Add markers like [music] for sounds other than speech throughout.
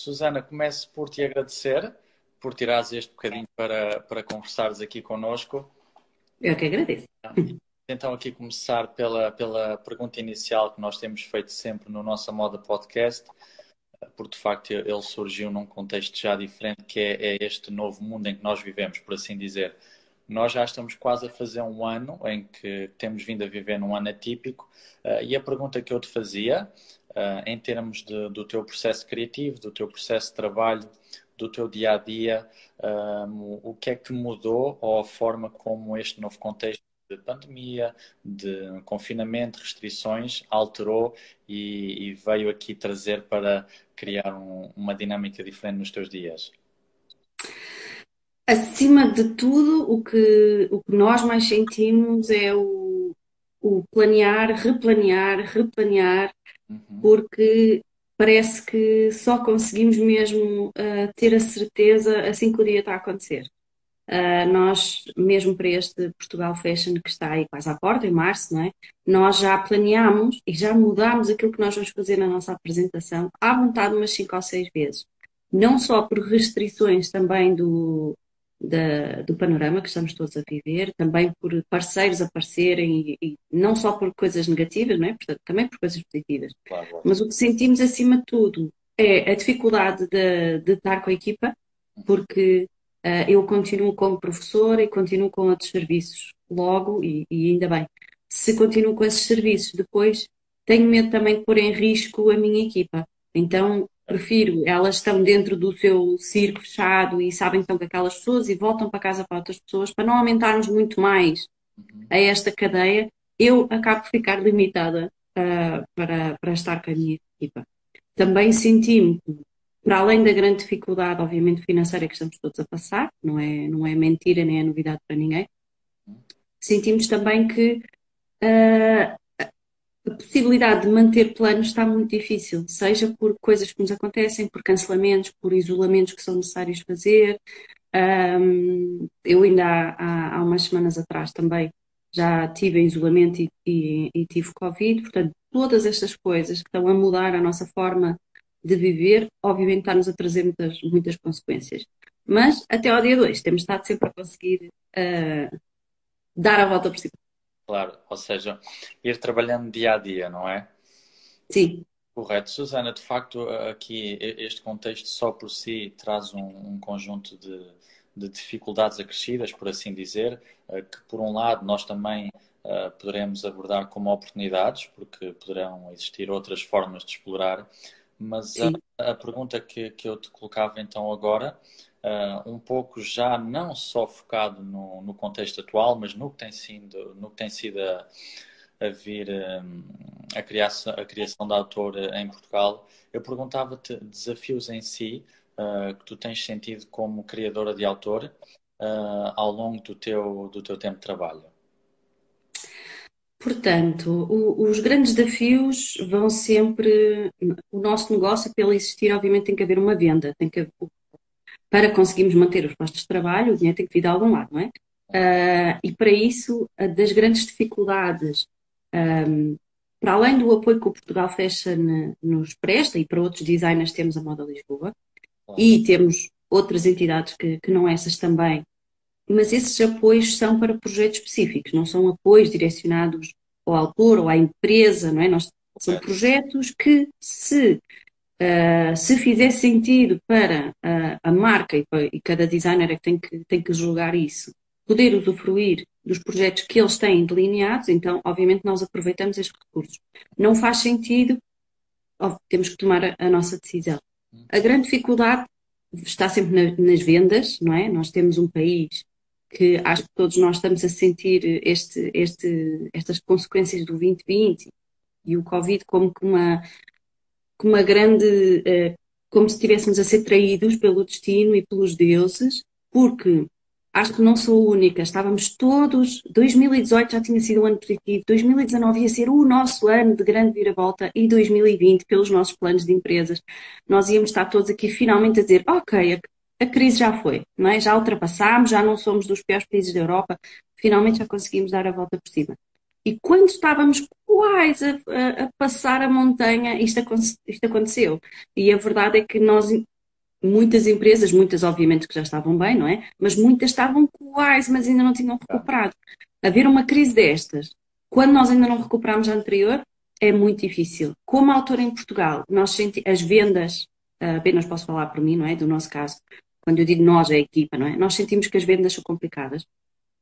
Susana, começo por te agradecer por tirares este bocadinho para, para conversares aqui connosco. Eu que agradeço. Então, aqui começar pela, pela pergunta inicial que nós temos feito sempre no nossa moda podcast, porque de facto ele surgiu num contexto já diferente, que é, é este novo mundo em que nós vivemos, por assim dizer. Nós já estamos quase a fazer um ano em que temos vindo a viver num ano atípico, uh, e a pergunta que eu te fazia, uh, em termos de, do teu processo criativo, do teu processo de trabalho, do teu dia a dia, um, o que é que mudou ou a forma como este novo contexto de pandemia, de confinamento, restrições, alterou e, e veio aqui trazer para criar um, uma dinâmica diferente nos teus dias? Acima de tudo, o que, o que nós mais sentimos é o, o planear, replanear, replanear, uhum. porque parece que só conseguimos mesmo uh, ter a certeza assim que o dia está a acontecer. Uh, nós, mesmo para este Portugal Fashion que está aí quase à porta, em março, não é? nós já planeámos e já mudámos aquilo que nós vamos fazer na nossa apresentação à vontade umas 5 ou 6 vezes. Não só por restrições também do, da, do panorama que estamos todos a viver, também por parceiros aparecerem, e, e não só por coisas negativas, não é? Portanto, também por coisas positivas. Claro. Mas o que sentimos acima de tudo é a dificuldade de, de estar com a equipa, porque uh, eu continuo como professora e continuo com outros serviços logo, e, e ainda bem. Se continuo com esses serviços, depois tenho medo também de pôr em risco a minha equipa. Então, prefiro, elas estão dentro do seu circo fechado e sabem que estão com aquelas pessoas e voltam para casa para outras pessoas, para não aumentarmos muito mais a esta cadeia, eu acabo por ficar limitada uh, para, para estar com a minha equipa. Também senti-me, para além da grande dificuldade, obviamente, financeira que estamos todos a passar, não é, não é mentira nem é novidade para ninguém, sentimos também que uh, a possibilidade de manter planos está muito difícil, seja por coisas que nos acontecem, por cancelamentos, por isolamentos que são necessários fazer. Um, eu ainda há, há, há, umas semanas atrás também já tive em isolamento e, e, e, tive Covid, portanto, todas estas coisas que estão a mudar a nossa forma de viver, obviamente está-nos a trazer muitas, muitas consequências. Mas até ao dia 2 temos estado sempre a conseguir uh, dar a volta por cima. Claro, ou seja, ir trabalhando dia a dia, não é? Sim. Correto. Susana, de facto, aqui este contexto só por si traz um, um conjunto de, de, dificuldades acrescidas, por assim dizer, eh, que por um lado nós também uh, poderemos abordar como oportunidades, porque poderão existir outras formas de explorar, mas a, a, pergunta que, que eu te colocava então agora uh, um pouco já não só focado no, no, contexto atual, mas no que tem sido, no que tem sido a, a vir um, a, criação, a criação da autora em Portugal, eu perguntava-te desafios em si uh, que tu tens sentido como criadora de autor uh, ao longo do teu, do teu tempo de trabalho. Portanto, o, os grandes desafios vão sempre. O nosso negócio, para ele existir, obviamente, tem que haver uma venda, tem que para conseguirmos manter os postos de trabalho, o dinheiro tem que vir de algum lado, não é? Uh, e para isso, das grandes dificuldades, um, para além do apoio que o Portugal Fashion nos presta, e para outros designers temos a Moda Lisboa, e temos outras entidades que, que não essas também, mas esses apoios são para projetos específicos, não são apoios direcionados ao autor ou à empresa, não é? Nós, são projetos que, se Uh, se fizer sentido para uh, a marca e, para, e, cada designer é que tem, que tem que julgar isso, poder usufruir dos projetos que eles têm delineados, então, obviamente, nós aproveitamos estes recursos. Não faz sentido, temos que tomar a, a, nossa decisão. A grande dificuldade está sempre na, nas vendas, não é? Nós temos um país que acho que todos nós estamos a sentir este, este, estas consequências do 2020 e o Covid como uma, com uma grande. Uh, como se estivéssemos a ser traídos pelo destino e pelos deuses, porque acho que não sou a única, estávamos todos. 2018 já tinha sido um ano positivo, 2019 ia ser o nosso ano de grande viravolta e 2020, pelos nossos planos de empresas, nós íamos estar todos aqui finalmente a dizer: ok, a, a crise já foi, não é? já ultrapassámos, já não somos dos piores países da Europa, finalmente já conseguimos dar a volta por cima. E quando estávamos quase a, a, passar a montanha, isto, isto aconteceu. E a verdade é que nós, muitas empresas, muitas obviamente que já estavam bem, não é? Mas muitas estavam quase, mas ainda não tinham recuperado. Haver uma crise destas, quando nós ainda não recuperamos a anterior, é muito difícil. Como autor em Portugal, nós senti as vendas, ah, apenas posso falar por mim, não é? Do nosso caso, quando eu digo nós, é a equipa, não é? Nós sentimos que as vendas são complicadas.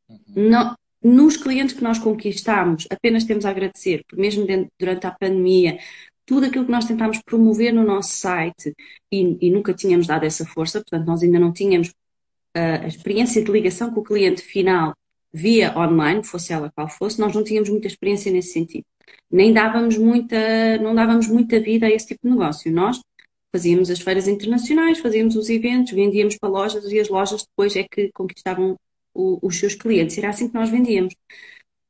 Uhum. Não, nos clientes que nós conquistamos, apenas temos a agradecer, porque mesmo dentro, durante a pandemia, tudo aquilo que nós tentámos promover no nosso site e, e nunca tínhamos dado essa força, portanto, nós ainda não tínhamos uh, a experiência de ligação com o cliente final via online, fosse ela qual fosse, nós não tínhamos muita experiência nesse sentido. Nem dávamos muita, não dávamos muita vida a esse tipo de negócio. Nós fazíamos as feiras internacionais, fazíamos os eventos, vendíamos para lojas e as lojas depois é que conquistavam o, os seus clientes. Era assim que nós vendíamos.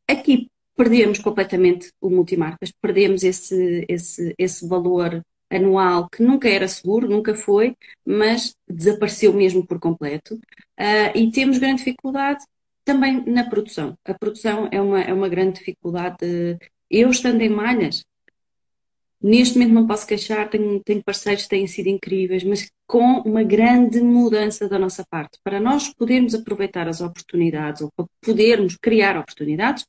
Aqui perdemos completamente o multimarcas, perdemos esse, esse, esse valor anual que nunca era seguro, nunca foi, mas desapareceu mesmo por completo. Uh, e temos grande dificuldade também na produção. A produção é uma, é uma grande dificuldade. Eu estando em malhas, Neste momento não posso queixar, tenho, tenho parceiros que têm sido incríveis, mas com uma grande mudança da nossa parte. Para nós podermos aproveitar as oportunidades ou para podermos criar oportunidades,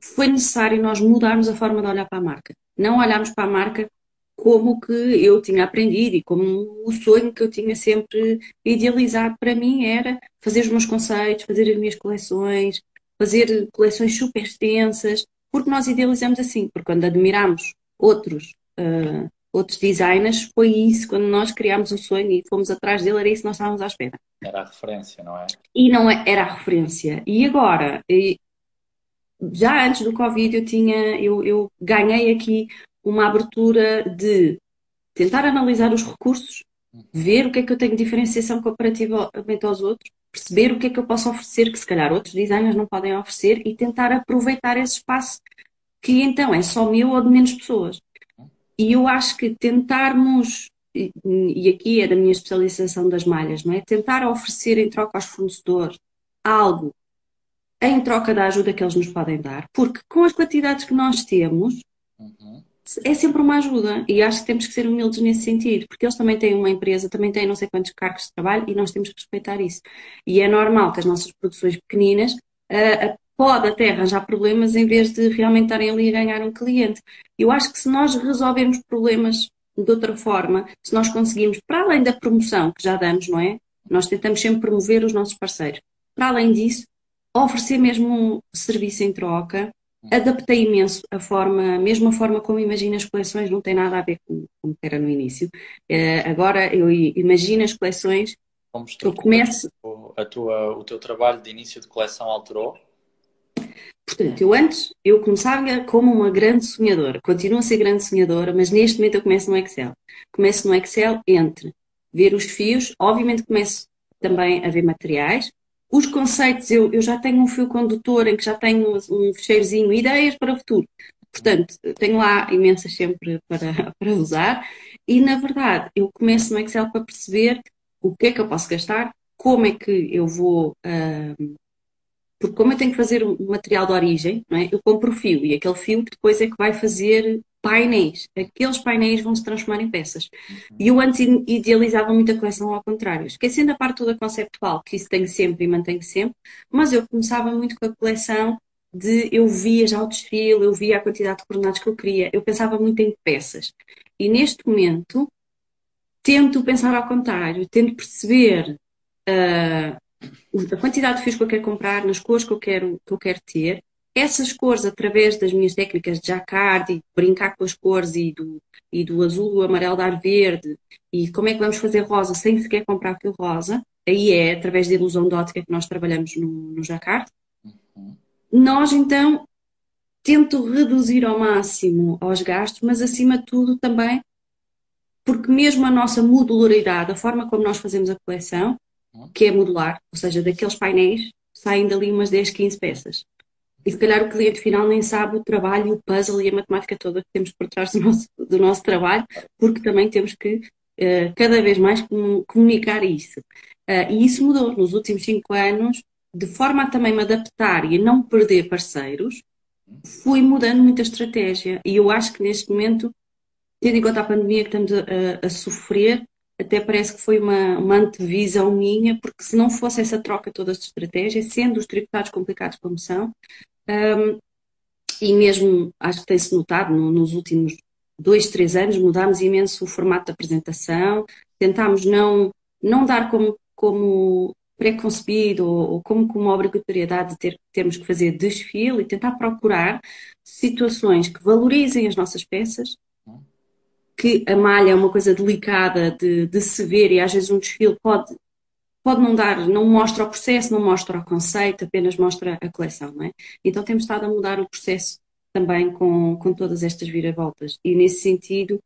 foi necessário nós mudarmos a forma de olhar para a marca. Não olharmos para a marca como que eu tinha aprendido e como o sonho que eu tinha sempre idealizado para mim era fazer os meus conceitos, fazer as minhas coleções, fazer coleções super extensas, porque nós idealizamos assim, porque quando admiramos outros uh, outros designers, foi isso, quando nós criámos o sonho e fomos atrás dele, era isso que nós estávamos à espera. Era a referência, não é? E não é, era a referência. E agora, já antes do Covid, eu tinha, eu, eu ganhei aqui uma abertura de tentar analisar os recursos, ver o que é que eu tenho de diferenciação comparativamente aos outros, perceber o que é que eu posso oferecer que se calhar outros designers não podem oferecer e tentar aproveitar esse espaço que então é só meu ou de menos pessoas. E eu acho que tentarmos, e aqui é da minha especialização das malhas, não é? Tentar oferecer em troca aos fornecedores algo em troca da ajuda que eles nos podem dar, porque com as quantidades que nós temos, é sempre uma ajuda. E acho que temos que ser humildes nesse sentido, porque eles também têm uma empresa, também têm não sei quantos cargos de trabalho e nós temos que respeitar isso. E é normal que as nossas produções pequeninas uh, pode até arranjar problemas em vez de realmente estarem ali a ganhar um cliente. Eu acho que se nós resolvermos problemas de outra forma, se nós conseguimos, para além da promoção que já damos, não é? Nós tentamos sempre promover os nossos parceiros. Para além disso, oferecer mesmo um serviço em troca, adaptei imenso a forma, mesmo a forma como imagino as coleções, não tem nada a ver com como era no início. Uh, agora eu imagino as coleções, eu começo... A tua, o teu trabalho de início de coleção alterou? Portanto, eu antes, eu começava como uma grande sonhadora, continuo a ser grande sonhadora, mas neste momento eu começo no Excel. Começo no Excel entre ver os fios, obviamente começo também a ver materiais. Os conceitos, eu, eu já tenho um fio condutor em que já tenho um fecheirozinho, ideias para o futuro. Portanto, tenho lá imensas sempre para, [laughs] para usar. E, na verdade, eu começo no Excel para perceber o que é que eu posso gastar, como é que eu vou uh, porque como eu tenho que fazer um material de origem, é? eu compro o fio e aquele fio depois é que vai fazer painéis. Aqueles painéis vão se transformar em peças. E eu antes idealizava muita coleção ao contrário, esquecendo a parte toda conceptual, que isso tenho sempre e mantenho sempre, mas eu começava muito com a coleção de eu via já o desfile, eu via a quantidade de coordenados que eu queria, eu pensava muito em peças. E neste momento tento pensar ao contrário, tento perceber uh, a quantidade de fios que eu quero comprar, nas cores que eu quero, que eu quero ter, essas cores, através das minhas técnicas de jacquard e brincar com as cores e do, e do azul, do amarelo dar verde, e como é que vamos fazer rosa sem sequer comprar fio rosa, aí é através da ilusão de ótica que nós trabalhamos no, no jacquard. Uhum. Nós, então, tento reduzir ao máximo aos gastos, mas acima de tudo também, porque mesmo a nossa modularidade, a forma como nós fazemos a coleção, que é modular, ou seja, daqueles painéis saem dali umas 10, 15 peças. E se calhar o cliente final nem sabe o trabalho, o puzzle e a matemática toda que temos por trás do nosso, do nosso trabalho, porque também temos que uh, cada vez mais comunicar isso. Uh, e isso mudou nos últimos cinco anos, de forma a também me adaptar e a não perder parceiros. fui mudando muita estratégia. E eu acho que neste momento, tendo em conta a pandemia que estamos a, a sofrer, até parece que foi uma, uma antevisão minha, porque se não fosse essa troca toda de estratégia, sendo os tributados complicados como são, um, e mesmo acho que tem-se notado no, nos últimos dois, três anos, mudámos imenso o formato da apresentação, tentámos não, não dar como, como preconcebido ou, ou como com uma obrigatoriedade de ter, termos que fazer desfile e tentar procurar situações que valorizem as nossas peças, que a malha é uma coisa delicada de, de se ver e às vezes um desfile pode, pode não dar, não mostra o processo, não mostra o conceito, apenas mostra a coleção, não é? Então temos estado a mudar o processo também com, com todas estas viravoltas e nesse sentido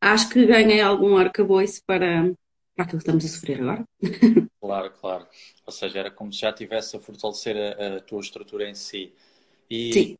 acho que ganhei algum arcabouço para, para aquilo que estamos a sofrer agora. [laughs] Claro, claro. Ou seja, era como se já tivesse a fortalecer a, a tua estrutura em si. E, Sim.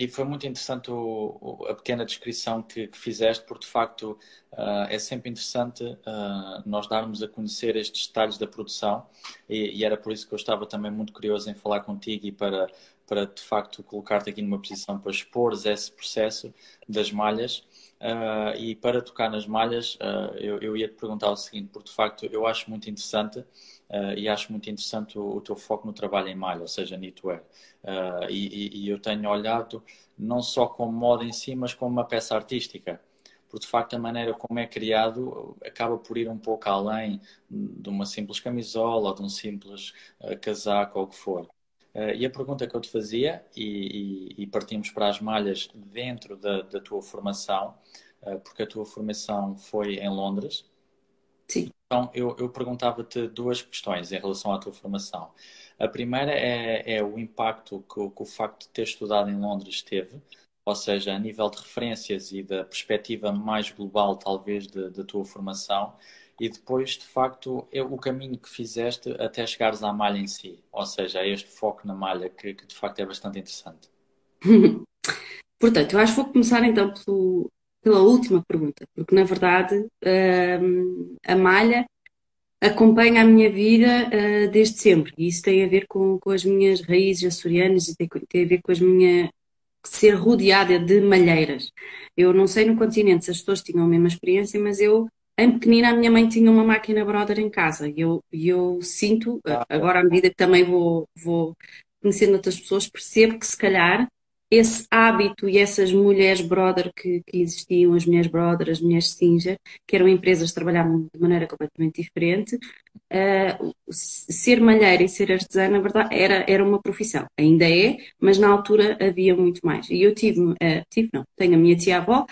E foi muito interessante o, o, a pequena descrição que, que, fizeste, porque de facto uh, é sempre interessante uh, nós darmos a conhecer estes detalhes da produção. E, e, era por isso que eu estava também muito curioso em falar contigo e para, para de facto colocar-te aqui numa posição para expor esse processo das malhas. Uh, e para tocar nas malhas, eu, eu, ia te perguntar o seguinte, porque de facto eu acho muito interessante uh, e acho muito interessante o, o, teu foco no trabalho em malha, ou seja, knitwear. E, e, eu tenho olhado não só como moda em si, mas como uma peça artística. Porque de facto a maneira como é criado acaba por ir um pouco além de uma simples camisola de um simples casaco ou o que for. Uh, e a pergunta que eu te fazia, e, e, e partimos para as malhas dentro da, da tua formação, uh, porque a tua formação foi em Londres. Sim. Então, eu, eu perguntava-te duas questões em relação à tua formação. A primeira é, é o impacto que, que, o facto de ter estudado em Londres teve, ou seja, a nível de referências e da perspectiva mais global, talvez, da tua formação, e depois, de facto, é o caminho que fizeste até chegares à malha em si, ou seja, este foco na malha, que, que de facto é bastante interessante. [laughs] Portanto, eu acho que vou começar então pelo, pela última pergunta, porque na verdade hum, a malha acompanha a minha vida uh, desde sempre, e isso tem a ver com, com as minhas raízes açorianas e tem, tem a ver com as minhas ser rodeada de malheiras. Eu não sei no continente se as pessoas tinham a mesma experiência, mas eu em pequenina, a minha mãe tinha uma máquina Brother em casa. E eu, eu sinto, ah, agora à medida que também vou, vou conhecendo outras pessoas, percebo que se calhar esse hábito e essas mulheres brother que, que, existiam, as mulheres brother, as mulheres Singer, que eram empresas que trabalhavam de maneira completamente diferente, uh, ser malheira e ser artesã, na verdade, era, era uma profissão. Ainda é, mas na altura havia muito mais. E eu tive, uh, tive não, tenho a minha tia-avó,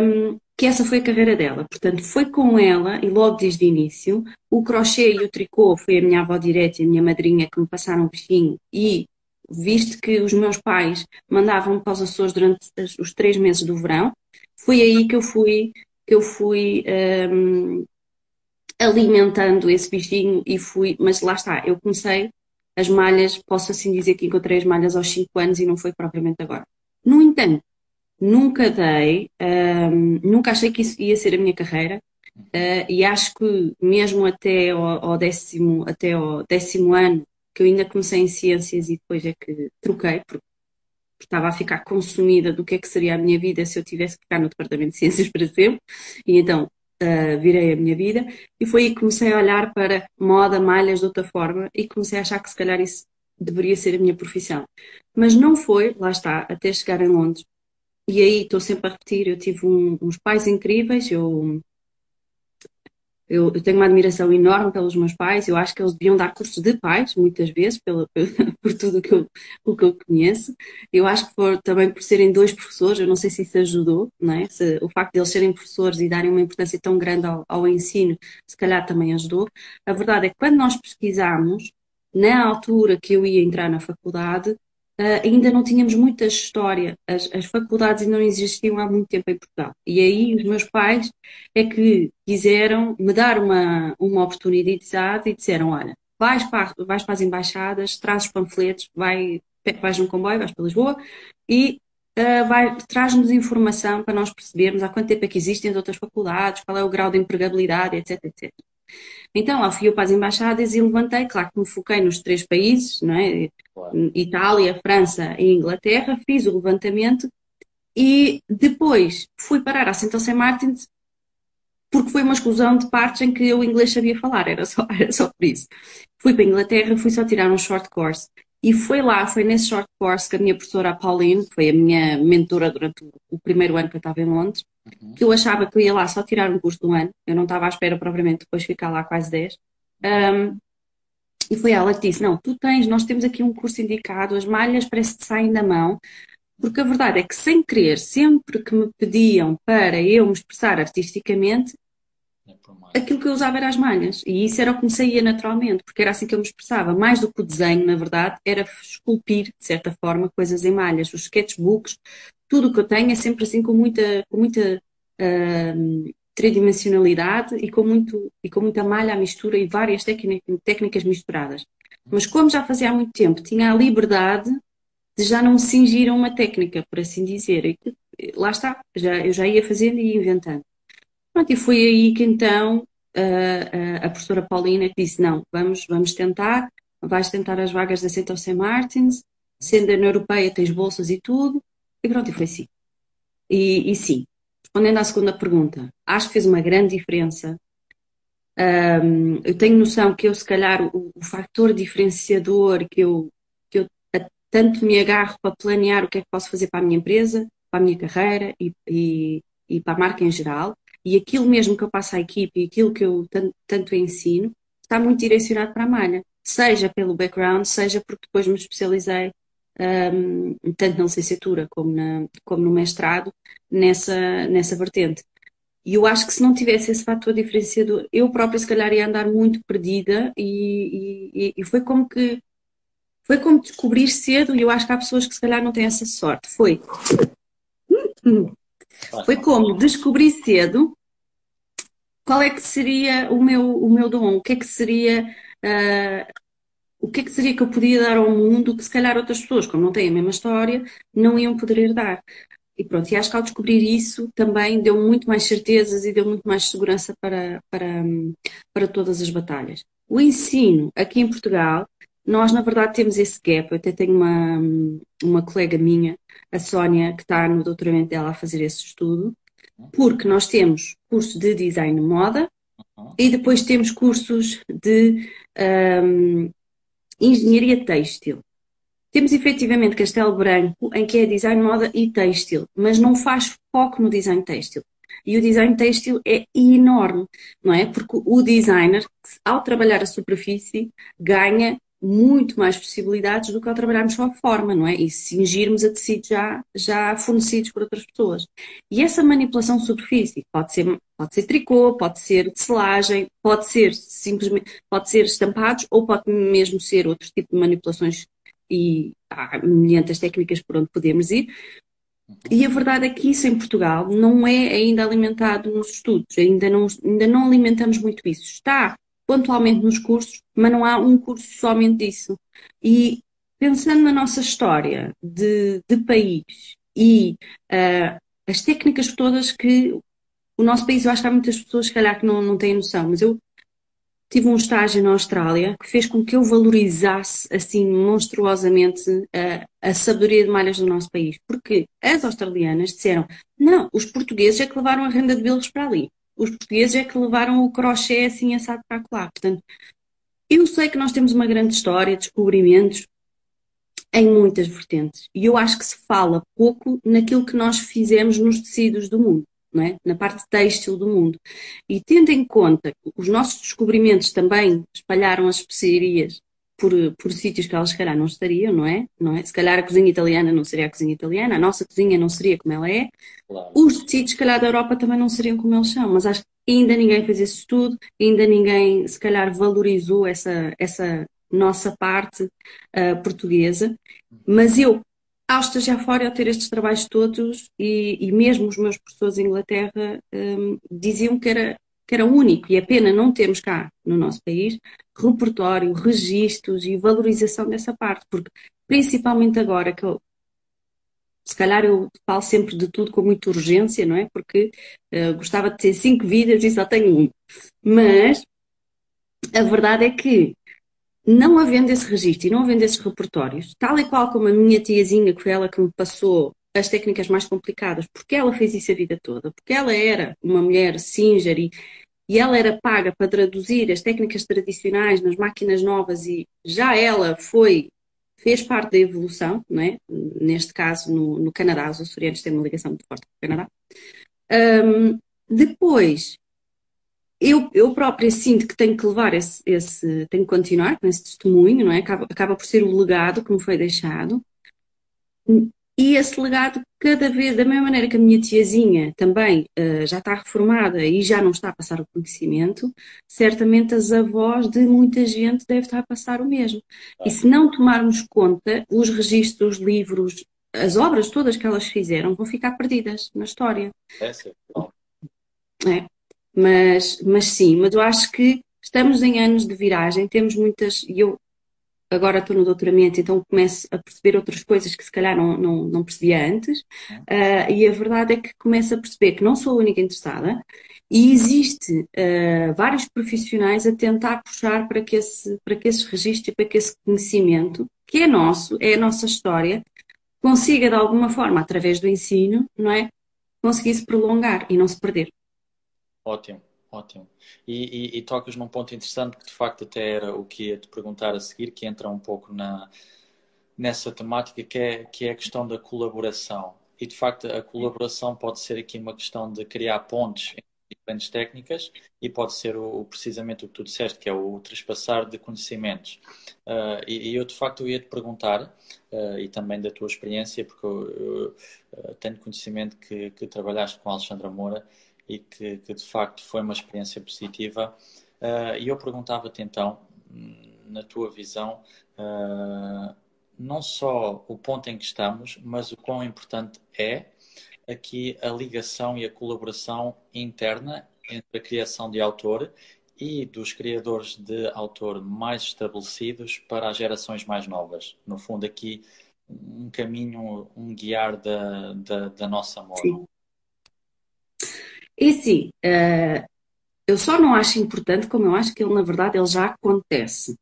um, que essa foi a carreira dela. Portanto, foi com ela, e logo desde o início, o crochê e o tricô foi a minha avó direta e a minha madrinha que me passaram o bichinho e visto que os meus pais mandavam-me para os Açores durante os três meses do verão, foi aí que eu fui, que eu fui um, alimentando esse bichinho e fui, mas lá está, eu comecei as malhas, posso assim dizer que encontrei as malhas aos 5 anos e não foi propriamente agora. No entanto, nunca dei, um, nunca achei que isso ia ser a minha carreira. Uh, e acho que mesmo até ao, ao, décimo, até ao décimo ano, que eu ainda comecei em ciências e depois é que troquei, porque, estava a ficar consumida do que é que seria a minha vida se eu tivesse que ficar no departamento de ciências para sempre, e então uh, virei a minha vida, e foi aí que comecei a olhar para moda, malhas de outra forma, e comecei a achar que se calhar isso deveria ser a minha profissão. Mas não foi, lá está, até chegar em Londres, e aí estou sempre a repetir, eu tive um, uns pais incríveis, eu, eu, eu, tenho uma admiração enorme pelos meus pais, eu acho que eles deviam dar cursos de pais, muitas vezes, pelo, [laughs] por tudo que, eu, o que eu conheço. Eu acho que por, também por serem dois professores, eu não sei se isso ajudou, não é? Se, o facto de eles serem professores e darem uma importância tão grande ao, ao ensino, se calhar também ajudou. A verdade é que quando nós pesquisamos, na altura que eu ia entrar na faculdade, Uh, ainda não tínhamos muita história, as, as, faculdades ainda não existiam há muito tempo em Portugal. E aí os meus pais é que quiseram me dar uma, uma oportunidade e disseram: Olha, vais para, vais para as embaixadas, trazes panfletos, vai, vais num comboio, vais para Lisboa e uh, traz-nos informação para nós percebermos há quanto tempo é que existem as outras faculdades, qual é o grau de empregabilidade, etc, etc. Então lá fui eu para as embaixadas e levantei, claro que me foquei nos três países, não é? Claro. Itália, França e Inglaterra, fiz o levantamento e depois fui parar à Central St. Martins porque foi uma exclusão de partes em que eu inglês sabia falar, era só, [laughs] era só por isso. Fui para a Inglaterra, fui só tirar um short course. E foi lá, foi nesse short course que a minha professora a Pauline, que foi a minha mentora durante o primeiro ano que eu estava em Londres, uhum. que eu achava que eu ia lá só tirar um curso do ano, eu não estava à espera propriamente depois ficar lá quase 10. Um, e foi ela que disse: Não, tu tens, nós temos aqui um curso indicado, as malhas parece que saem da mão, porque a verdade é que, sem querer, sempre que me pediam para eu me expressar artisticamente, é aquilo que eu usava era as malhas. E isso era o que me saía naturalmente, porque era assim que eu me expressava. Mais do que o desenho, na verdade, era esculpir, de certa forma, coisas em malhas. Os sketchbooks, tudo o que eu tenho é sempre assim com muita, com muita uh, tridimensionalidade e com, muito, e com muita malha à mistura e várias técnicas misturadas. Mas como já fazia há muito tempo, tinha a liberdade de já não me cingir a uma técnica, por assim dizer. E lá está, já, eu já ia fazendo e inventando. Pronto, e foi aí que então a, a, a professora Paulina disse, não, vamos, vamos tentar, vais tentar as vagas da Central St. Martins, sendo na Europeia tens bolsas e tudo, e pronto, e foi assim. E, e sim, respondendo à segunda pergunta, acho que fez uma grande diferença. Um, eu tenho noção que eu, se calhar, o, o fator diferenciador que eu tanto me agarro para planear o que é que posso fazer para a minha empresa, para a minha carreira e, e, e para a marca em geral. E aquilo mesmo que eu passo à equipe e aquilo que eu tanto, tanto ensino está muito direcionado para a malha. Seja pelo background, seja porque depois me especializei um, tanto na licenciatura como, na, como no mestrado nessa, nessa vertente. E eu acho que se não tivesse esse fator diferenciador, eu própria se calhar ia andar muito perdida e, e, e foi como que foi como descobrir cedo, e eu acho que há pessoas que se calhar não têm essa sorte. Foi. Foi como descobrir cedo qual é que seria o meu, o meu dom, o que é que seria. Uh, o que é que seria que eu podia dar ao mundo que se calhar outras pessoas, como não têm a mesma história, não iam poder dar. E pronto, e acho que ao descobrir isso também deu muito mais certezas e deu muito mais segurança para, para, para todas as batalhas. O ensino aqui em Portugal nós, na verdade, temos esse gap. Eu até tenho uma, uma colega minha, a Sónia, que está no doutoramento dela a fazer esse estudo, porque nós temos curso de design de moda e depois temos cursos de um, engenharia têxtil. Temos efetivamente Castelo Branco, em que é design moda e têxtil, mas não faz foco no design têxtil. E o design têxtil é enorme, não é? Porque o designer, ao trabalhar a superfície, ganha muito mais possibilidades do que ao trabalharmos só a forma, não é? E cingirmos a tecidos já, já fornecidos por outras pessoas. E essa manipulação superfície pode ser, pode ser tricô, pode ser selagem, pode ser simplesmente, pode ser estampados ou pode mesmo ser outro tipo de manipulações e há milhentas técnicas por onde podemos ir. E a verdade é que isso em Portugal não é ainda alimentado nos estudos, ainda não, ainda não alimentamos muito isso. Está pontualmente nos cursos, mas não há um curso somente disso. E pensando na nossa história de, de país e uh, as técnicas todas que o nosso país, eu acho que há muitas pessoas, se calhar, que não, não têm noção, mas eu tive um estágio na Austrália que fez com que eu valorizasse assim monstruosamente a, a sabedoria de malhas do nosso país. Porque as australianas disseram: não, os portugueses é que levaram a renda de belos para ali os portugueses é que levaram o crochê assim assado para lá. Portanto, eu sei que nós temos uma grande história, descobrimentos em muitas vertentes. E eu acho que se fala pouco naquilo que nós fizemos nos tecidos do mundo. É? na parte têxtil do mundo. E tendo em conta que os nossos descobrimentos também espalharam as especiarias por, por sítios que elas se calhar não estariam, não é? não é? Se calhar a cozinha italiana não seria a cozinha italiana, a nossa cozinha não seria como ela é. Claro. Os tecidos, se calhar, da Europa também não seriam como eles são, mas acho que ainda ninguém fez esse estudo, ainda ninguém, se calhar, valorizou essa, essa nossa parte uh, portuguesa. Mas eu, ao estagiar fora, ao ter estes trabalhos todos, e, e mesmo os meus professores em Inglaterra um, diziam que era que era único e é pena não termos cá no nosso país repertório, registros e valorização dessa parte, porque principalmente agora que eu se calhar eu falo sempre de tudo com muita urgência, não é? Porque uh, gostava de ter cinco vídeos e só tenho um. Mas a verdade é que, não havendo esse registro e não havendo esses repertórios, tal e qual como a minha tiazinha, que foi ela que me passou as técnicas mais complicadas, porque ela fez isso a vida toda, porque ela era uma mulher singer e, e ela era paga para traduzir as técnicas tradicionais nas máquinas novas e já ela foi fez parte da evolução, é? neste caso no, no, Canadá, os açorianos têm uma ligação muito forte com o Canadá. Um, depois, eu, eu própria sinto que tenho que levar esse, esse tenho que continuar com esse testemunho, não é? Acaba, acaba por ser o legado que me foi deixado. E esse legado, cada vez, da mesma maneira que a minha tiazinha também uh, já está reformada e já não está a passar o conhecimento, certamente as avós de muita gente devem estar a passar o mesmo. E se não tomarmos conta, os registros, os livros, as obras todas que elas fizeram vão ficar perdidas na história. É, sim. É. Mas, mas sim, mas eu acho que estamos em anos de viragem, temos muitas, e eu agora estou no doutoramento, então começo a perceber outras coisas que se calhar não, não, não percebia antes, uh, e a verdade é que começo a perceber que não sou a única interessada, e existe uh, vários profissionais a tentar puxar para que, esse, para que esses registros e para que esse conhecimento, que é nosso, é a nossa história, consiga de alguma forma, através do ensino, não é? Conseguir se prolongar e não se perder. Ótimo. Ótimo. E, e, e, tocas num ponto interessante que de facto até era o que ia te perguntar a seguir, que entra um pouco na, nessa temática, que é, que é a questão da colaboração. E de facto a colaboração pode ser aqui uma questão de criar pontes entre diferentes técnicas e pode ser o, precisamente o que tu disseste, que é o trespassar de conhecimentos. Uh, e, e, eu de facto ia te perguntar, uh, e também da tua experiência, porque eu, eu uh, tenho conhecimento que, que trabalhaste com a Alexandra Moura e que, que de facto foi uma experiência positiva. Uh, e eu perguntava-te então, na tua visão, uh, não só o ponto em que estamos, mas o quão importante é aqui a ligação e a colaboração interna entre a criação de autor e dos criadores de autor mais estabelecidos para as gerações mais novas. No fundo, aqui um caminho, um guiar da, da, da nossa moda. Sim. E sim, uh, eu só não acho importante, como eu acho que ele, na verdade, ele já acontece.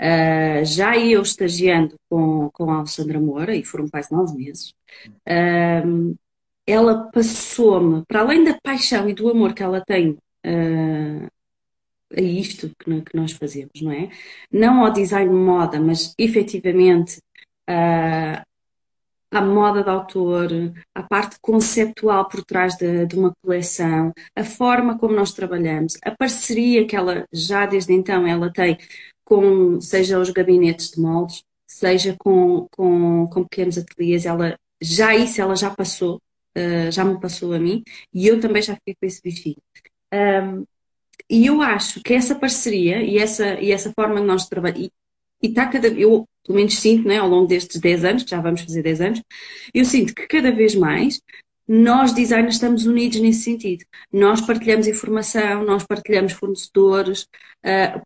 Uh, já eu estagiando com, com a Alexandra Moura, e foram quase nove meses, uh, ela passou-me, para além da paixão e do amor que ela tem a isto que, que, nós fazemos, não é? Não ao design de moda, mas efetivamente a moda de autor, a parte conceptual por trás de, de, uma coleção, a forma como nós trabalhamos, a parceria que ela já desde então ela tem com, seja os gabinetes de moldes, seja com, com, com pequenos ateliês, ela já isso ela já passou, uh, já me passou a mim, e eu também já fiquei com esse bichinho. Um, e eu acho que essa parceria e essa, e essa forma de nós trabalhamos, e está cada eu pelo menos sinto, né, ao longo destes 10 anos, que já vamos fazer 10 anos, eu sinto que cada vez mais nós designers estamos unidos nesse sentido. Nós partilhamos informação, nós partilhamos fornecedores, uh,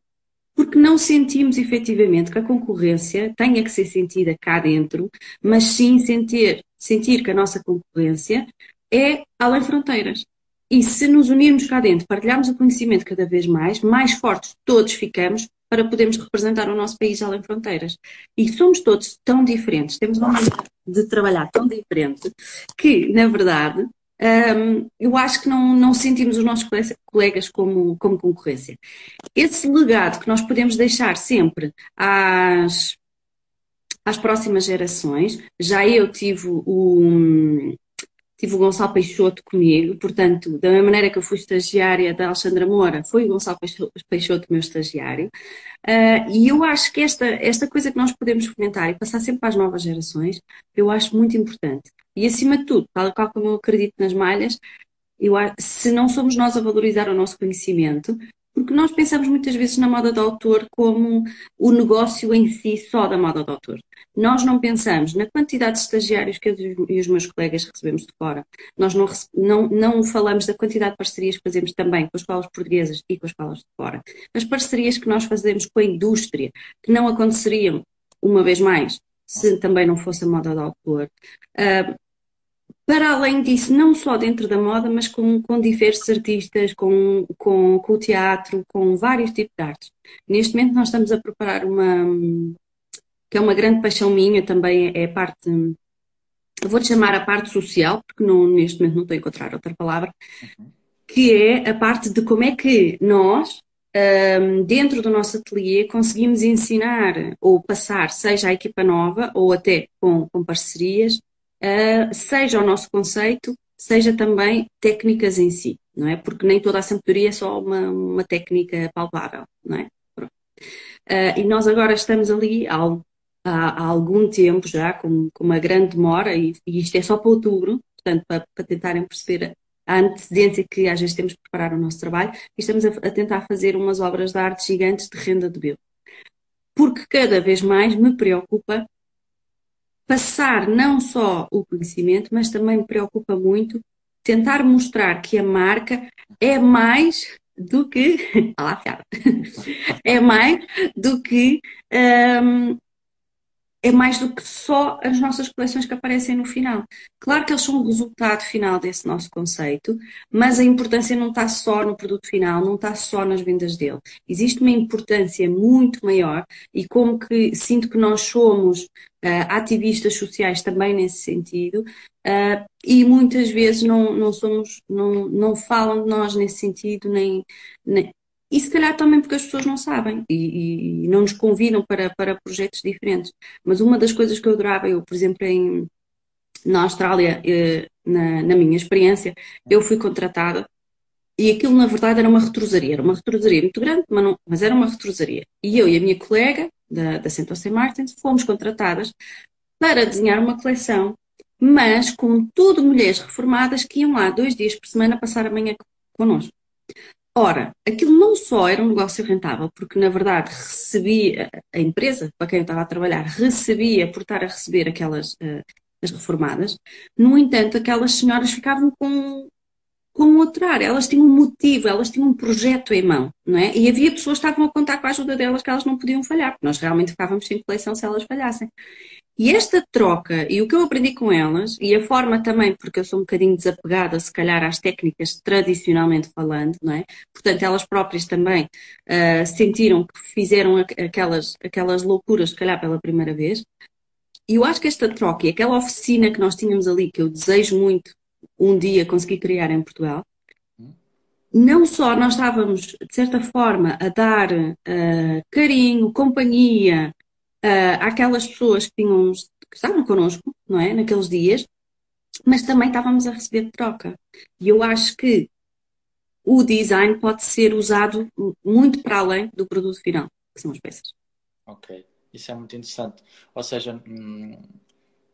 porque não sentimos efetivamente que a concorrência tenha que ser sentida cá dentro, mas sim sentir, sentir que a nossa concorrência é além fronteiras. E se nos unirmos cá dentro, partilharmos o conhecimento cada vez mais, mais fortes todos ficamos para podermos representar o nosso país além fronteiras. E somos todos tão diferentes, temos uma maneira de trabalhar tão diferente, que, na verdade, um, eu acho que não, não sentimos os nossos colegas como, como concorrência. Esse legado que nós podemos deixar sempre às, às próximas gerações, já eu tive o, tive o Gonçalo Peixoto comigo, portanto, da mesma maneira que eu fui estagiária da Alexandra Moura, foi o Gonçalo Peixoto meu estagiário. Uh, e eu acho que esta, esta coisa que nós podemos fomentar e passar sempre para as novas gerações, eu acho muito importante. E acima de tudo, tal qual como eu acredito nas malhas, eu, se não somos nós a valorizar o nosso conhecimento, porque nós pensamos muitas vezes na moda de autor como o negócio em si só da moda de autor. Nós não pensamos na quantidade de estagiários que eu e os meus colegas recebemos de fora. Nós não, não, não falamos da quantidade de parcerias que fazemos também com as escolas portuguesas e com as escolas de fora. As parcerias que nós fazemos com a indústria, que não aconteceriam, uma vez mais, se também não fosse a moda de autor. Uh, para além disso, não só dentro da moda, mas com, com diversos artistas, com, com, com o teatro, com vários tipos de artes. Neste momento nós estamos a preparar uma, que é uma grande paixão minha, também é a parte, vou-te chamar a parte social, porque não, neste momento não estou a encontrar outra palavra, uhum. que é a parte de como é que nós, um, dentro do nosso ateliê, conseguimos ensinar ou passar, seja a equipa nova ou até com, com parcerias, uh, seja o nosso conceito, seja também técnicas em si, não é? Porque nem toda a sabedoria é só uma, uma técnica palpável, não é? Uh, e nós agora estamos ali há, há, há, algum tempo já, com, com uma grande demora, e, e, isto é só para outubro, portanto, para, para tentarem perceber a antecedência que às vezes temos que preparar o nosso trabalho, e estamos a, a tentar fazer umas obras de arte gigantes de renda de bio. Porque cada vez mais me preocupa passar não só o conhecimento, mas também me preocupa muito tentar mostrar que a marca é mais do que. [laughs] [laughs] É mais do que um, é mais do que só as nossas coleções que aparecem no final. Claro que eles são o resultado final desse nosso conceito, mas a importância não está só no produto final, não está só nas vendas dele. Existe uma importância muito maior e como que sinto que nós somos uh, ativistas sociais também nesse sentido uh, e muitas vezes não, não somos, não, não falam de nós nesse sentido, nem, nem e se calhar também porque as pessoas não sabem e, e, não nos convidam para, para projetos diferentes. Mas uma das coisas que eu adorava, eu, por exemplo, em, na Austrália, eh, na, na minha experiência, eu fui contratada e aquilo na verdade era uma retrosaria, era uma retrosaria muito grande, mas, não, mas era uma retrosaria. E eu e a minha colega da, da Central St. Martins fomos contratadas para desenhar uma coleção, mas com tudo mulheres reformadas que iam lá dois dias por semana passar a manhã connosco. Ora, aquilo não só era um negócio rentável, porque na verdade recebia, a empresa para quem eu estava a trabalhar recebia por estar a receber aquelas uh, as reformadas, no entanto, aquelas senhoras ficavam com, com outro ar, elas tinham um motivo, elas tinham um projeto em mão, não é? E havia pessoas que estavam a contar com a ajuda delas que elas não podiam falhar, porque nós realmente ficávamos sem coleção se elas falhassem. E esta troca, e o que eu aprendi com elas, e a forma também, porque eu sou um bocadinho desapegada, se calhar, às técnicas tradicionalmente falando, não é? Portanto, elas próprias também uh, sentiram que fizeram aquelas, aquelas loucuras, se calhar, pela primeira vez. E eu acho que esta troca e aquela oficina que nós tínhamos ali, que eu desejo muito um dia conseguir criar em Portugal, não só nós estávamos, de certa forma, a dar uh, carinho, companhia, uh, àquelas pessoas que, tinham, que estavam connosco, não é? Naqueles dias, mas também estávamos a receber troca. E eu acho que o design pode ser usado muito para além do produto final, que são as peças. Ok, isso é muito interessante. Ou seja, hum,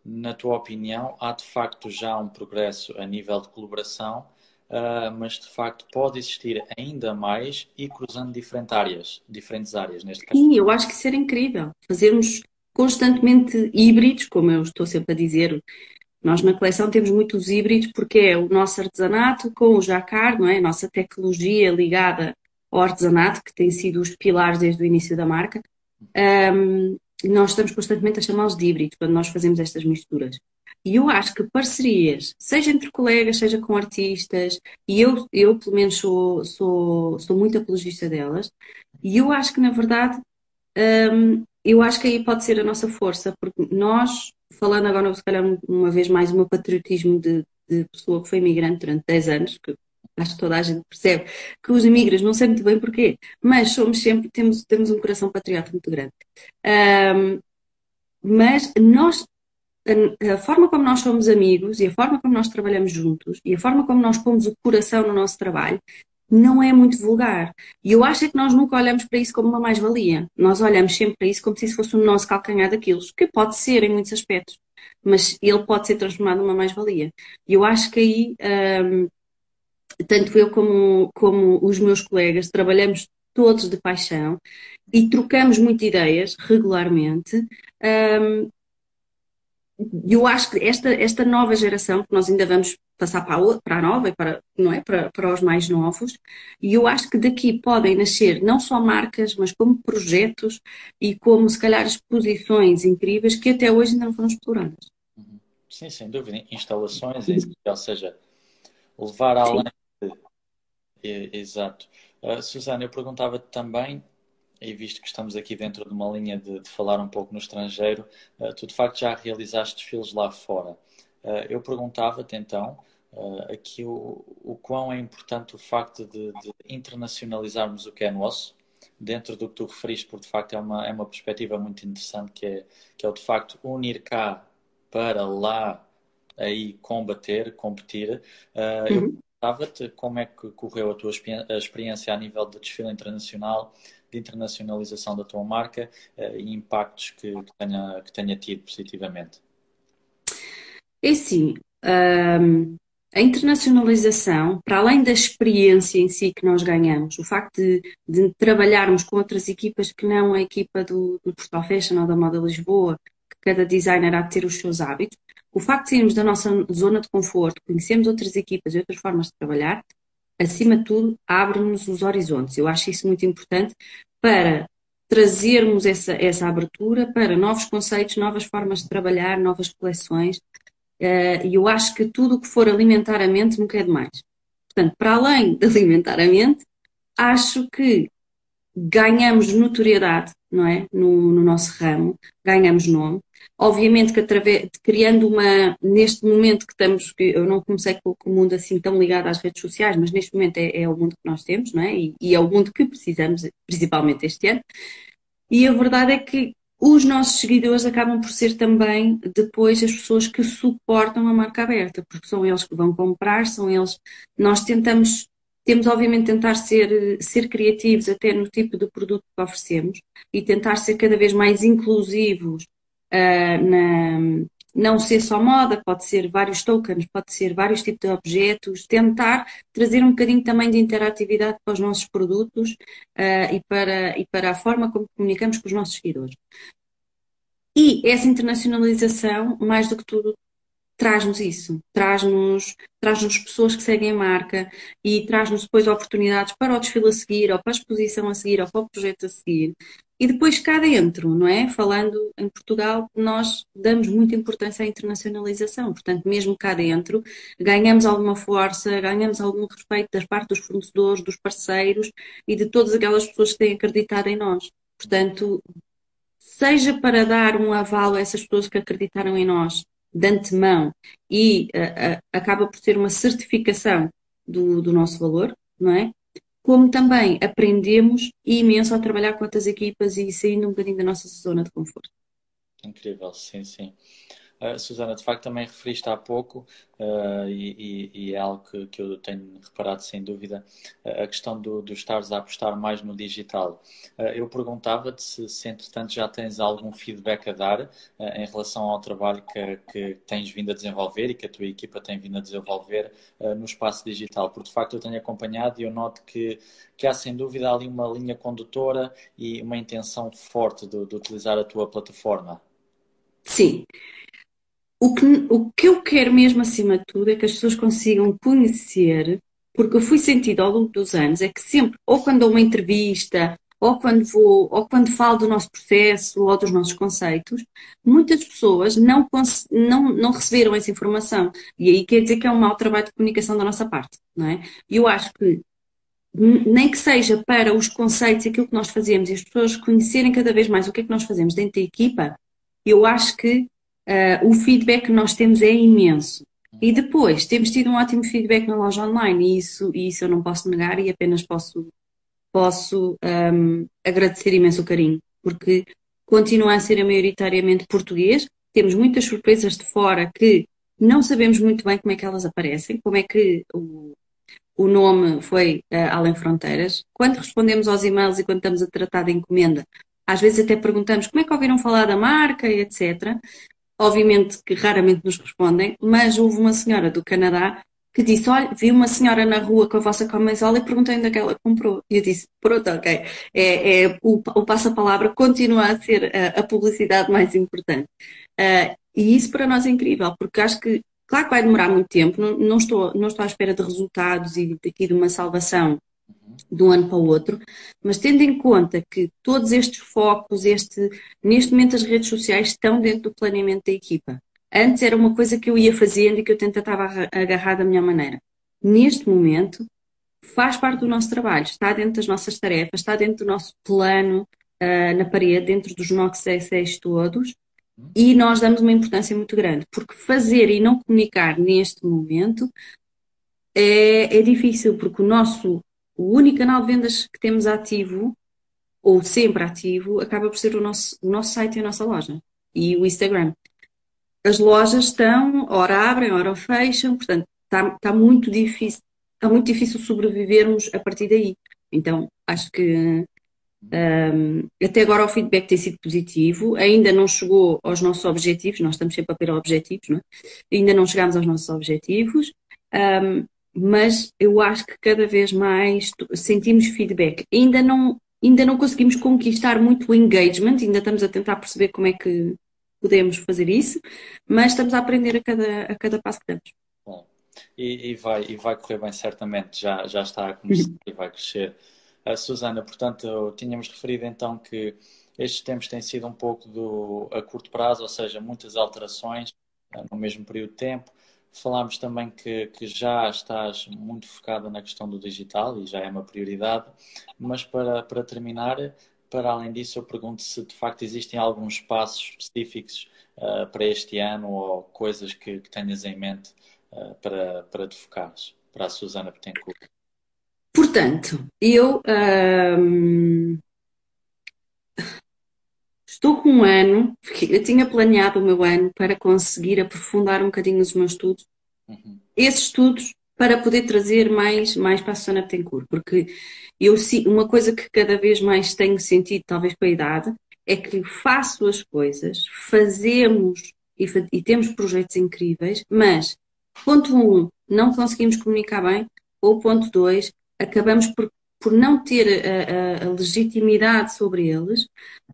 na tua opinião, há de facto já um progresso a nível de colaboração uh, mas de facto pode existir ainda mais e cruzando diferentes áreas, diferentes áreas neste caso. Sim, eu acho que isso era incrível. Fazermos constantemente híbridos, como eu estou sempre a dizer. Nós na coleção temos muitos híbridos porque é o nosso artesanato com o jacar, não é? A nossa tecnologia ligada ao artesanato, que tem sido os pilares desde o início da marca. Um, nós estamos constantemente a chamá-los de híbridos quando nós fazemos estas misturas. E eu acho que parcerias, seja entre colegas, seja com artistas, e eu, eu pelo menos sou, sou, sou muito apologista delas, e eu acho que na verdade, hum, eu acho que aí pode ser a nossa força, porque nós, falando agora se calhar uma vez mais o meu patriotismo de, de pessoa que foi imigrante durante 10 anos, que acho que toda a gente percebe que os imigrantes não sei muito bem porquê, mas somos sempre, temos, temos um coração patriota muito grande. Um, mas nós a, forma como nós somos amigos e a forma como nós trabalhamos juntos e a forma como nós pomos o coração no nosso trabalho não é muito vulgar. E eu acho é que nós nunca olhamos para isso como uma mais-valia. Nós olhamos sempre para isso como se isso fosse o nosso calcanhar daqueles, que pode ser em muitos aspectos, mas ele pode ser transformado numa mais-valia. E eu acho que aí, hum, tanto eu como, como os meus colegas, trabalhamos todos de paixão e trocamos muitas ideias regularmente. Um, eu acho que esta, esta nova geração, que nós ainda vamos passar para a, para a nova e para, não é? para, para os mais novos, e eu acho que daqui podem nascer não só marcas, mas como projetos e como, se calhar, exposições incríveis que até hoje ainda não foram exploradas. Sim, sem dúvida. Instalações, ou seja, levar além. Exato. Uh, Susana, eu perguntava também, e visto que estamos aqui dentro de uma linha de, de falar um pouco no estrangeiro, uh, tu de facto já realizaste desfiles lá fora. Uh, eu perguntava-te então aqui o, o quão é importante o facto de, de internacionalizarmos o que é nosso, dentro do que tu referiste, porque de facto é uma, é uma perspectiva muito interessante, que é, que é o de facto unir cá para lá aí combater, competir. Uh, uhum. Eu perguntava-te como é que correu a tua experiência a nível de desfile internacional, de internacionalização da tua marca uh, e impactos que, que, tenha, que tenha tido positivamente. É sim. Um, a internacionalização, para além da experiência em si que nós ganhamos, o facto de, de trabalharmos com outras equipas que não a equipa do, do Portal Fashion ou da Moda Lisboa, que cada designer há de ter os seus hábitos, o facto de sairmos da nossa zona de conforto, conhecermos outras equipas e outras formas de trabalhar, acima de tudo, abre-nos os horizontes. Eu acho isso muito importante para trazermos essa, essa abertura para novos conceitos, novas formas de trabalhar, novas coleções, eh, e eu acho que tudo o que for alimentar a mente nunca é demais. Portanto, para além de alimentar a mente, acho que ganhamos notoriedade, não é? No, no, nosso ramo, ganhamos nome. Obviamente que através, criando uma, neste momento que estamos, que eu não comecei com, com, o mundo assim tão ligado às redes sociais, mas neste momento é, é o mundo que nós temos, não é? E, e, é o mundo que precisamos, principalmente este ano. E a verdade é que os nossos seguidores acabam por ser também depois as pessoas que suportam a marca aberta, porque são eles que vão comprar, são eles. Nós tentamos, temos obviamente tentar ser, ser criativos até no tipo de produto que oferecemos e tentar ser cada vez mais inclusivos uh, na, não ser só moda, pode ser vários tokens, pode ser vários tipos de objetos, tentar trazer um bocadinho também de interatividade para os nossos produtos uh, e, para, e para a forma como comunicamos com os nossos seguidores. E essa internacionalização, mais do que tudo, traz-nos isso, traz-nos traz pessoas que seguem a marca e traz-nos depois oportunidades para o desfile a seguir, ou para a exposição a seguir, ou para o projeto a seguir. E depois cá dentro, não é? Falando em Portugal, nós damos muita importância à internacionalização. Portanto, mesmo cá dentro, ganhamos alguma força, ganhamos algum respeito das partes dos fornecedores, dos parceiros e de todas aquelas pessoas que têm acreditado em nós. Portanto, seja para dar um aval a essas pessoas que acreditaram em nós de antemão e uh, uh, acaba por ter uma certificação do, do nosso valor, não é? Como também aprendemos imenso a trabalhar com outras equipas e saindo um bocadinho da nossa zona de conforto. Incrível, sim, sim. Uh, Susana, de facto também referiste há pouco, uh, e, e, é algo que, que, eu tenho reparado sem dúvida, uh, a questão do, do estares a apostar mais no digital. eu perguntava-te se, se, entretanto, já tens algum feedback a dar em relação ao trabalho que, que, tens vindo a desenvolver e que a tua equipa tem vindo a desenvolver no espaço digital, porque de facto eu tenho acompanhado e eu noto que, que há sem dúvida ali uma linha condutora e uma intenção forte de, de utilizar a tua plataforma. Sim. O que, o que eu quero mesmo acima de tudo é que as pessoas consigam conhecer, porque eu fui sentido ao longo dos anos, é que sempre, ou quando dou uma entrevista, ou quando vou, ou quando falo do nosso processo ou dos nossos conceitos, muitas pessoas não, não, não receberam essa informação. E aí quer dizer que é um mau trabalho de comunicação da nossa parte, não é? Eu acho que nem que seja para os conceitos, aquilo que nós fazemos e as pessoas conhecerem cada vez mais o que é que nós fazemos dentro da equipa, eu acho que uh, o feedback que nós temos é imenso. E depois, temos tido um ótimo feedback na loja online e isso, e isso eu não posso negar e apenas posso, posso um, agradecer imenso o carinho, porque continua a ser maioritariamente português, temos muitas surpresas de fora que não sabemos muito bem como é que elas aparecem, como é que o, o nome foi uh, além fronteiras. Quando respondemos aos e-mails e quando estamos a tratar da encomenda, às vezes até perguntamos como é que ouviram falar da marca etc. Obviamente que raramente nos respondem, mas houve uma senhora do Canadá que disse: Olha, vi uma senhora na rua com a vossa camisola e perguntei onde é que ela comprou. E eu disse: Pronto, ok. É, é o, o passa-palavra continua a ser a, a publicidade mais importante. Uh, e isso para nós é incrível, porque acho que, claro que vai demorar muito tempo, não, não, estou, não estou à espera de resultados e daqui de uma salvação de um ano para o outro, mas tendo em conta que todos estes focos, este, neste momento as redes sociais estão dentro do planeamento da equipa. Antes era uma coisa que eu ia fazendo e que eu tentava agarrar da minha maneira. Neste momento, faz parte do nosso trabalho, está dentro das nossas tarefas, está dentro do nosso plano uh, na parede, dentro dos nossos essays todos, e nós damos uma importância muito grande, porque fazer e não comunicar neste momento é, é difícil, porque o nosso o único canal de vendas que temos ativo, ou sempre ativo, acaba por ser o nosso, o nosso site e a nossa loja. E o Instagram. As lojas estão, ora abrem, ora fecham, portanto, está, está muito difícil, está muito difícil sobrevivermos a partir daí. Então, acho que um, até agora o feedback tem sido positivo, ainda não chegou aos nossos objetivos, nós estamos sempre a ter objetivos, não é? ainda não chegámos aos nossos objetivos, um, mas eu acho que cada vez mais sentimos feedback. Ainda não, ainda não conseguimos conquistar muito o engagement, ainda estamos a tentar perceber como é que podemos fazer isso, mas estamos a aprender a cada, a cada passo que damos. Bom, e, e, vai, e vai correr bem certamente, já, já está a começar uhum. e vai crescer. Uh, Susana, portanto, tínhamos referido então que estes tempos têm sido um pouco do, a curto prazo, ou seja, muitas alterações uh, no mesmo período de tempo. Falámos também que, que já estás muito focada na questão do digital e já é uma prioridade, mas para, para terminar, para além disso, eu pergunto se de facto existem alguns passos específicos uh, para este ano ou coisas que, que tenhas em mente uh, para, para te focares, para a Susana Betancourt. Portanto, eu Estou com um ano, porque eu tinha planeado o meu ano para conseguir aprofundar um bocadinho os meus estudos. Uhum. Esses estudos para poder trazer mais, mais para a Susana Betancourt, porque eu uma coisa que cada vez mais tenho sentido, talvez com a idade, é que faço as coisas, fazemos e, e temos projetos incríveis, mas ponto um, não conseguimos comunicar bem, ou ponto dois, acabamos por por não ter a, a, legitimidade sobre eles,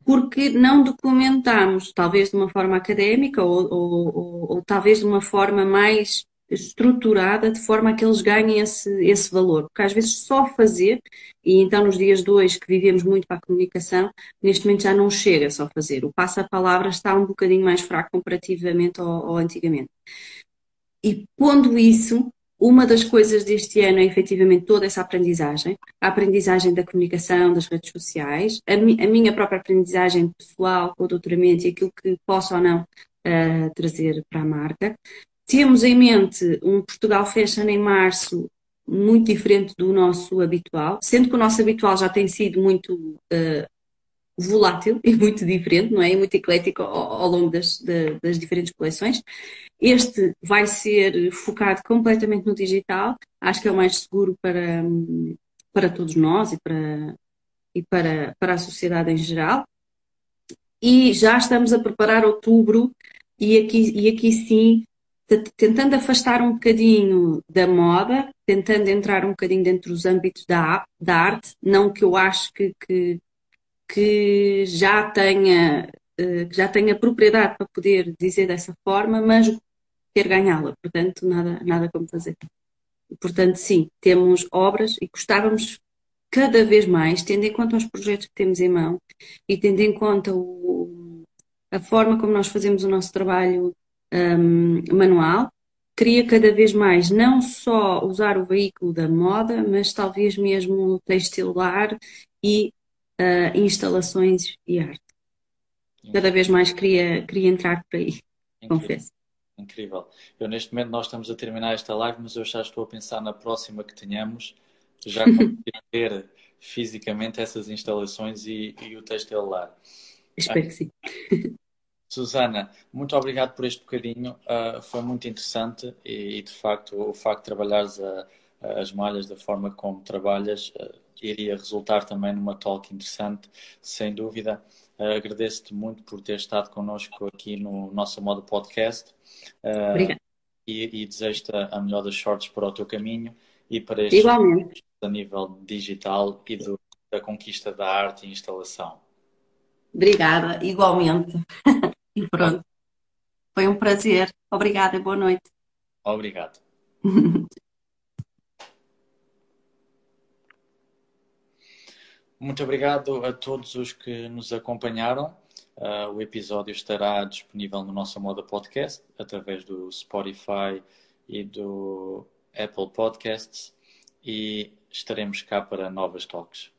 porque não documentamos, talvez de uma forma académica ou, ou, ou, ou, talvez de uma forma mais estruturada, de forma a que eles ganhem esse, esse valor. Porque às vezes só fazer, e então nos dias de hoje que vivemos muito para a comunicação, neste momento já não chega só fazer. O passo-a-palavra está um bocadinho mais fraco comparativamente ao, ao antigamente. E pondo isso, uma das coisas deste ano é efetivamente toda essa aprendizagem, a aprendizagem da comunicação, das redes sociais, a, mi a minha própria aprendizagem pessoal com o doutoramento e aquilo que posso ou não uh, trazer para a marca. Temos em mente um Portugal Fashion em março muito diferente do nosso habitual, sendo que o nosso habitual já tem sido muito uh, volátil e muito diferente, não é? E muito eclético ao, ao longo das, das diferentes coleções. Este vai ser focado completamente no digital, acho que é o mais seguro para, para todos nós e para, e para, para a sociedade em geral. E já estamos a preparar outubro, e aqui, e aqui sim, tentando afastar um bocadinho da moda, tentando entrar um bocadinho dentro dos âmbitos da, da arte, não que eu acho que, que, que já tenha eh, que já tenha propriedade para poder dizer dessa forma, mas quer ganhá-la, portanto, nada, nada como fazer. Portanto, sim, temos obras e gostávamos cada vez mais, tendo em conta os projetos que temos em mão e tendo em conta o, a forma como nós fazemos o nosso trabalho um, manual, queria cada vez mais não só usar o veículo da moda, mas talvez mesmo o textilar e uh, instalações e arte. Cada vez mais queria, queria entrar por aí, Incrível. confesso. Incrível. Eu neste momento nós estamos a terminar esta live, mas eu já estou a pensar na próxima que tenhamos, já ter fisicamente essas instalações e, e o textilar. Espero que sim. [laughs] Susana, muito obrigado por este bocadinho. Uh, foi muito interessante e, e, de facto, o facto de trabalhares a, a, as malhas da forma como trabalhas uh, iria resultar também numa talk interessante, sem dúvida. Uh, Agradeço-te muito por ter estado connosco aqui no nosso modo podcast. Uh, Obrigada. E, e desejo-te a melhor das sortes para o teu caminho e para este Igualmente. a nível digital e do, da conquista da arte e instalação. Obrigada, igualmente. [laughs] e pronto. Foi um prazer. Obrigada e boa noite. Obrigado. [laughs] Muito obrigado a todos os que nos acompanharam. uh, o episódio estará disponível no nosso Moda Podcast, através do Spotify e do Apple Podcasts, e estaremos cá para novas talks.